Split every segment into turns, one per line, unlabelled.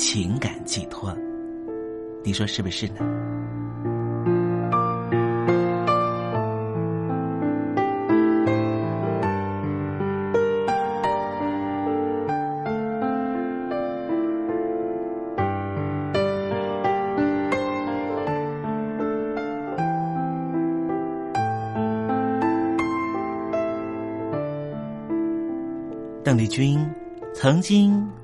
情感寄托，你说是不是呢？邓丽君。曾经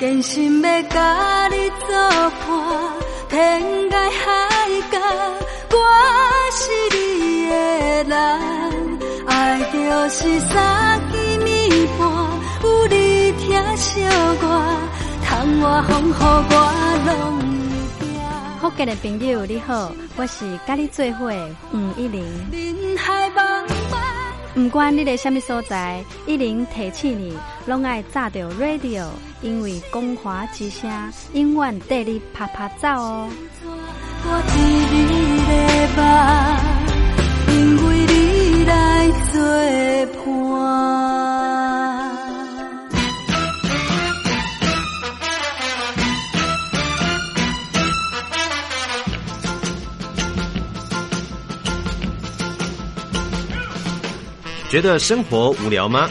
真心要甲你作伴，天涯海角，我是你的人。爱就是三更暝半，有你疼惜我，窗外风雨我拢会惊。
福建的朋友你好，我是甲你做伙吴一玲。
人海茫茫。
不管你在什么所在，一玲提起你，拢爱炸着 radio，因为光华之声永远带你啪啪走哦。
因为你来作伴。
觉得生活无聊吗？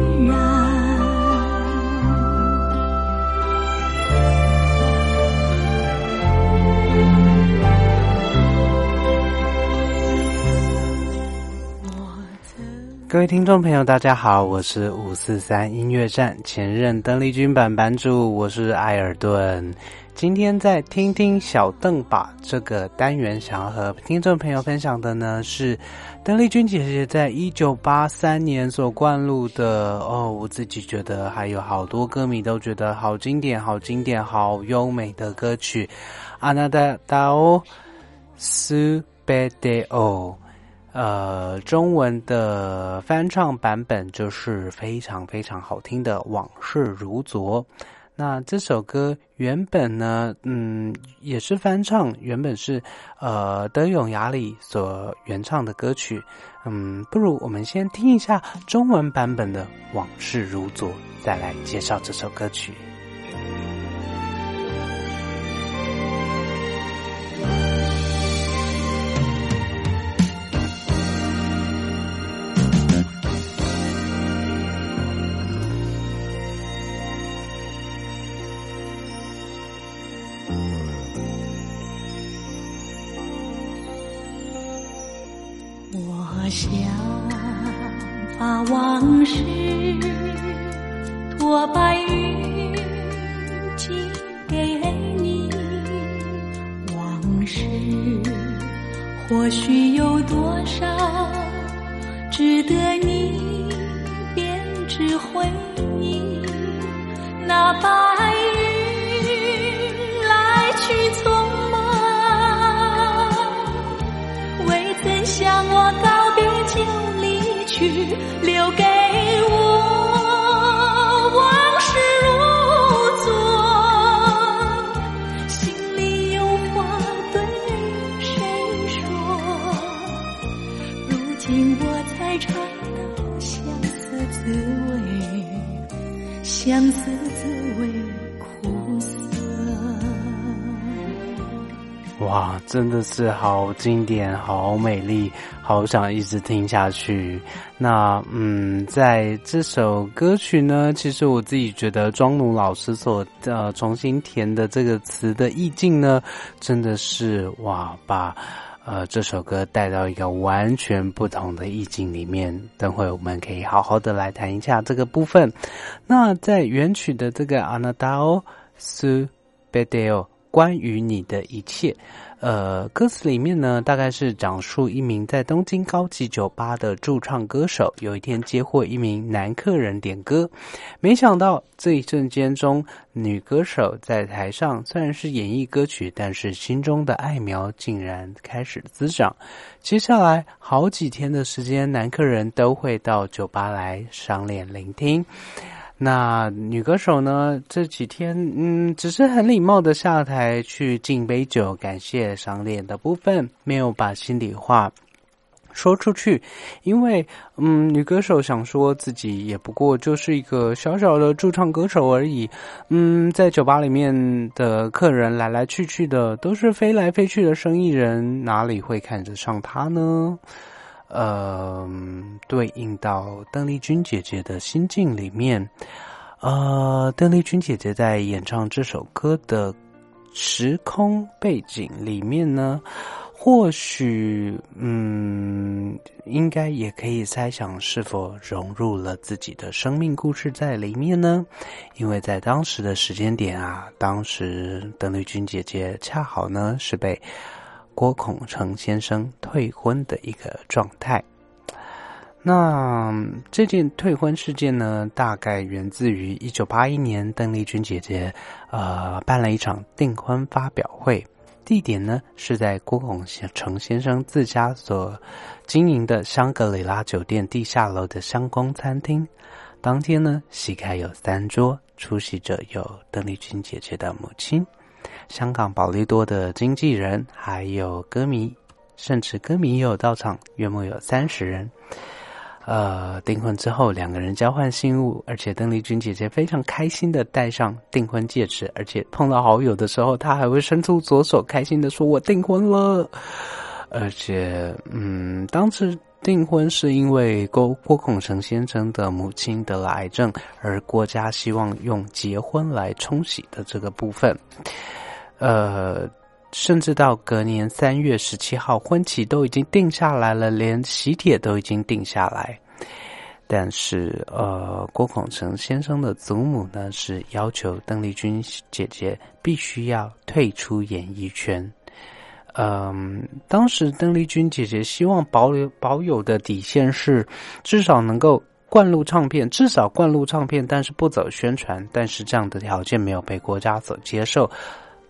各位听众朋友，大家好，我是五四三音乐站前任邓丽君版版主，我是艾尔顿。今天在听听小邓吧这个单元，想要和听众朋友分享的呢是邓丽君姐姐在一九八三年所灌录的哦，我自己觉得还有好多歌迷都觉得好经典、好经典、好优美的歌曲《阿那达达哦苏贝德哦》。呃，中文的翻唱版本就是非常非常好听的《往事如昨》。那这首歌原本呢，嗯，也是翻唱，原本是呃德永雅里所原唱的歌曲。嗯，不如我们先听一下中文版本的《往事如昨》，再来介绍这首歌曲。
曾向我告。就离去，留给我往事如昨。心里有话对谁说？如今我才尝到相思滋味，相思
哇，真的是好经典，好美丽。好想一直听下去。那嗯，在这首歌曲呢，其实我自己觉得庄奴老师所呃重新填的这个词的意境呢，真的是哇，把呃这首歌带到一个完全不同的意境里面。等会我们可以好好的来谈一下这个部分。那在原曲的这个 Anadao su bedeo 关于你的一切。呃，歌词里面呢，大概是讲述一名在东京高级酒吧的驻唱歌手，有一天接获一名男客人点歌，没想到这一瞬间中，女歌手在台上虽然是演绎歌曲，但是心中的爱苗竟然开始滋长。接下来好几天的时间，男客人都会到酒吧来赏脸聆听。那女歌手呢？这几天，嗯，只是很礼貌的下台去敬杯酒，感谢赏脸的部分，没有把心里话说出去。因为，嗯，女歌手想说自己也不过就是一个小小的驻唱歌手而已。嗯，在酒吧里面的客人来来去去的，都是飞来飞去的生意人，哪里会看得上她呢？呃，对应到邓丽君姐姐的心境里面，呃，邓丽君姐姐在演唱这首歌的时空背景里面呢，或许，嗯，应该也可以猜想是否融入了自己的生命故事在里面呢？因为在当时的时间点啊，当时邓丽君姐姐恰好呢是被。郭孔成先生退婚的一个状态。那这件退婚事件呢，大概源自于一九八一年，邓丽君姐姐呃办了一场订婚发表会，地点呢是在郭孔成先生自家所经营的香格里拉酒店地下楼的香宫餐厅。当天呢，席开有三桌，出席者有邓丽君姐姐的母亲。香港保利多的经纪人，还有歌迷，甚至歌迷也有到场，约莫有三十人。呃，订婚之后，两个人交换信物，而且邓丽君姐姐非常开心的戴上订婚戒指，而且碰到好友的时候，她还会伸出左手，开心的说：“我订婚了。”而且，嗯，当时订婚是因为郭郭孔成先生的母亲得了癌症，而郭家希望用结婚来冲喜的这个部分。呃，甚至到隔年三月十七号，婚期都已经定下来了，连喜帖都已经定下来。但是，呃，郭孔成先生的祖母呢，是要求邓丽君姐姐必须要退出演艺圈。嗯，当时邓丽君姐姐希望保留保有的底线是，至少能够灌录唱片，至少灌录唱片，但是不走宣传。但是这样的条件没有被国家所接受。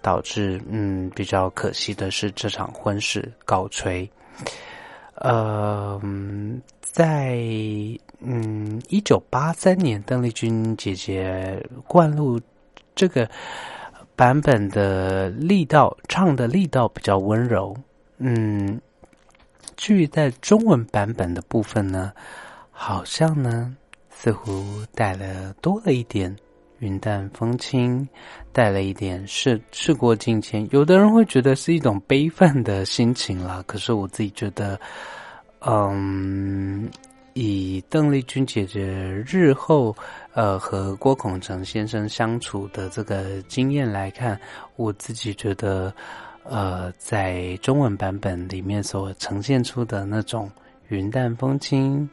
导致嗯比较可惜的是这场婚事告吹。呃，在嗯一九八三年，邓丽君姐姐灌录这个版本的力道唱的力道比较温柔。嗯，至于在中文版本的部分呢，好像呢似乎带了多了一点云淡风轻，带了一点事事过境迁。有的人会觉得是一种悲愤的心情啦，可是我自己觉得，嗯。以邓丽君姐姐日后呃和郭孔成先生相处的这个经验来看，我自己觉得呃在中文版本里面所呈现出的那种云淡风轻，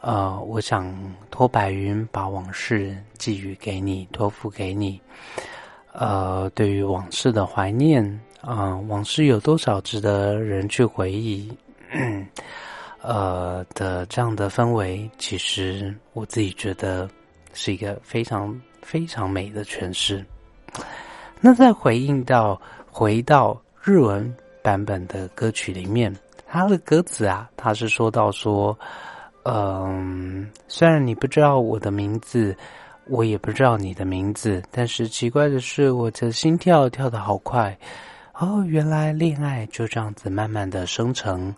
呃，我想托白云把往事寄予给你，托付给你，呃，对于往事的怀念啊，往事有多少值得人去回忆？呃的这样的氛围，其实我自己觉得是一个非常非常美的诠释。那在回应到回到日文版本的歌曲里面，它的歌词啊，它是说到说，嗯，虽然你不知道我的名字，我也不知道你的名字，但是奇怪的是，我的心跳跳得好快。哦，原来恋爱就这样子慢慢的生成。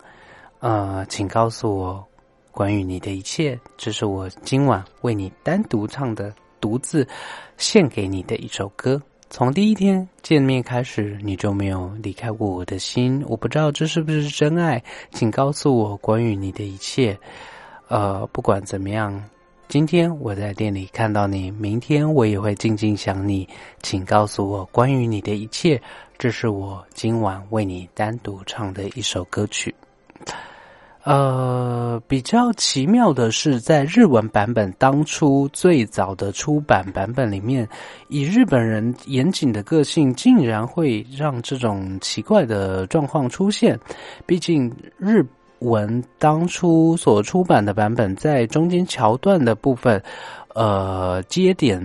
呃，请告诉我关于你的一切。这是我今晚为你单独唱的、独自献给你的一首歌。从第一天见面开始，你就没有离开过我的心。我不知道这是不是真爱，请告诉我关于你的一切。呃，不管怎么样，今天我在店里看到你，明天我也会静静想你。请告诉我关于你的一切。这是我今晚为你单独唱的一首歌曲。呃，比较奇妙的是，在日文版本当初最早的出版版本里面，以日本人严谨的个性，竟然会让这种奇怪的状况出现。毕竟日文当初所出版的版本，在中间桥段的部分。呃，接点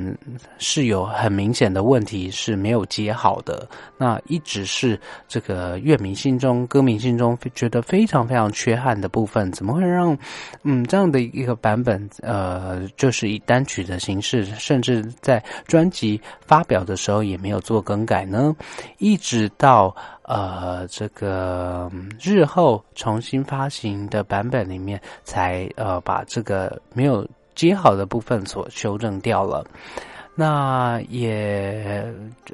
是有很明显的问题是没有接好的，那一直是这个乐迷心中、歌迷心中觉得非常非常缺憾的部分。怎么会让嗯这样的一个版本呃，就是以单曲的形式，甚至在专辑发表的时候也没有做更改呢？一直到呃这个日后重新发行的版本里面，才呃把这个没有。接好的部分所修正掉了，那也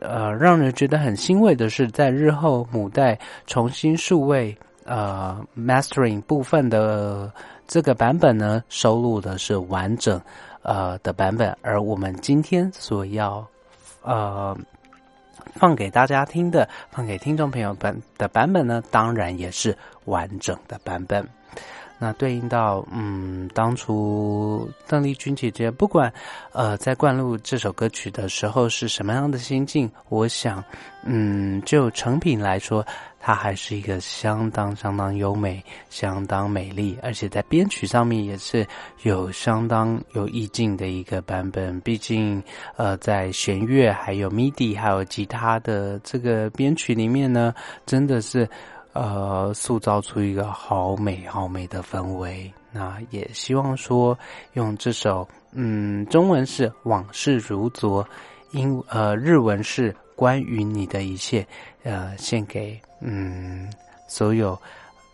呃让人觉得很欣慰的是，在日后母带重新数位呃 mastering 部分的这个版本呢，收录的是完整呃的版本，而我们今天所要呃放给大家听的，放给听众朋友本的版本呢，当然也是完整的版本。那对应到，嗯，当初邓丽君姐姐不管，呃，在灌录这首歌曲的时候是什么样的心境，我想，嗯，就成品来说，它还是一个相当相当优美、相当美丽，而且在编曲上面也是有相当有意境的一个版本。毕竟，呃，在弦乐、还有 MIDI、还有吉他的这个编曲里面呢，真的是。呃，塑造出一个好美好美的氛围。那也希望说，用这首，嗯，中文是往事如昨，英呃日文是关于你的一切，呃，献给嗯所有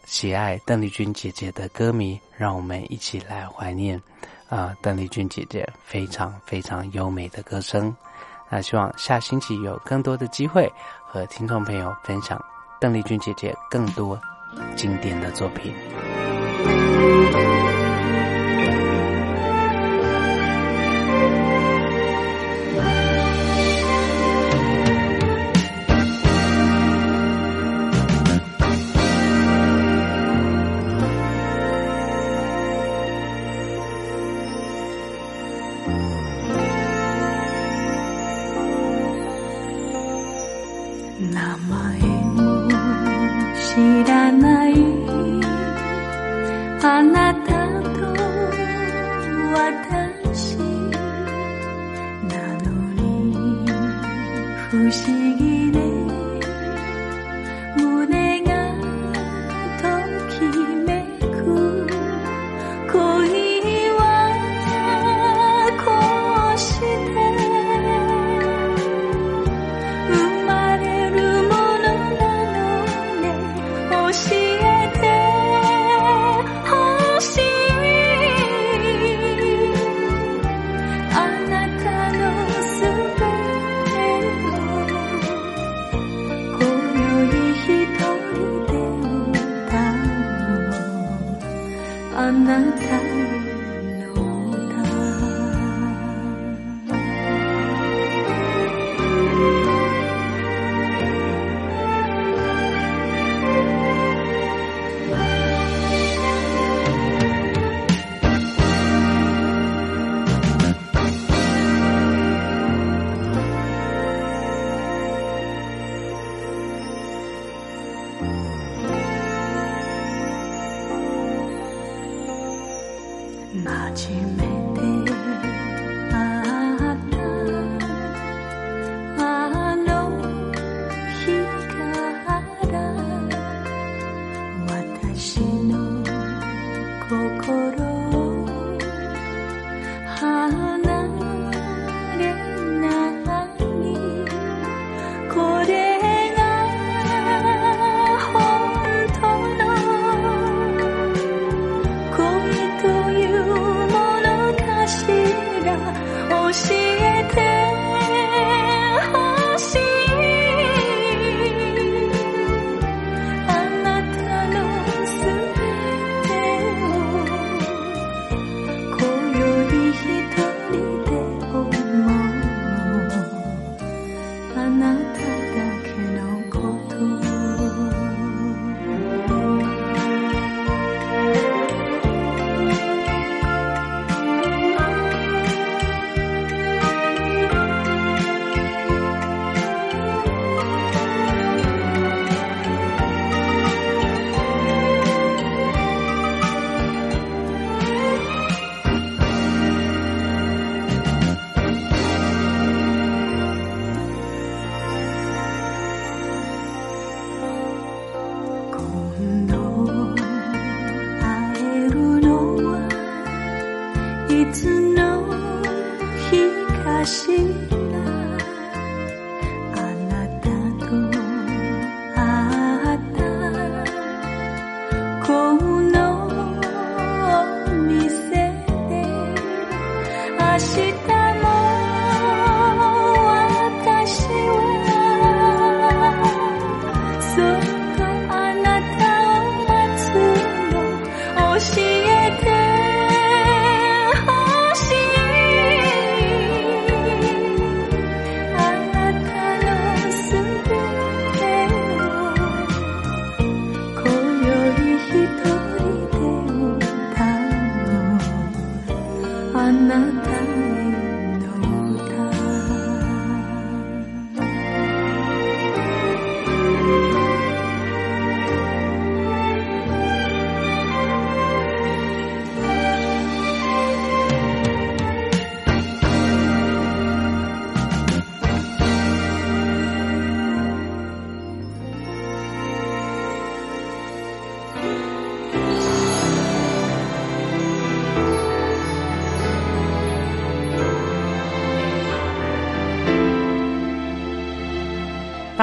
喜爱邓丽君姐姐的歌迷，让我们一起来怀念啊邓丽君姐姐非常非常优美的歌声。那希望下星期有更多的机会和听众朋友分享。邓丽君姐姐更多经典的作品。
知らない。あなた She. to know.
東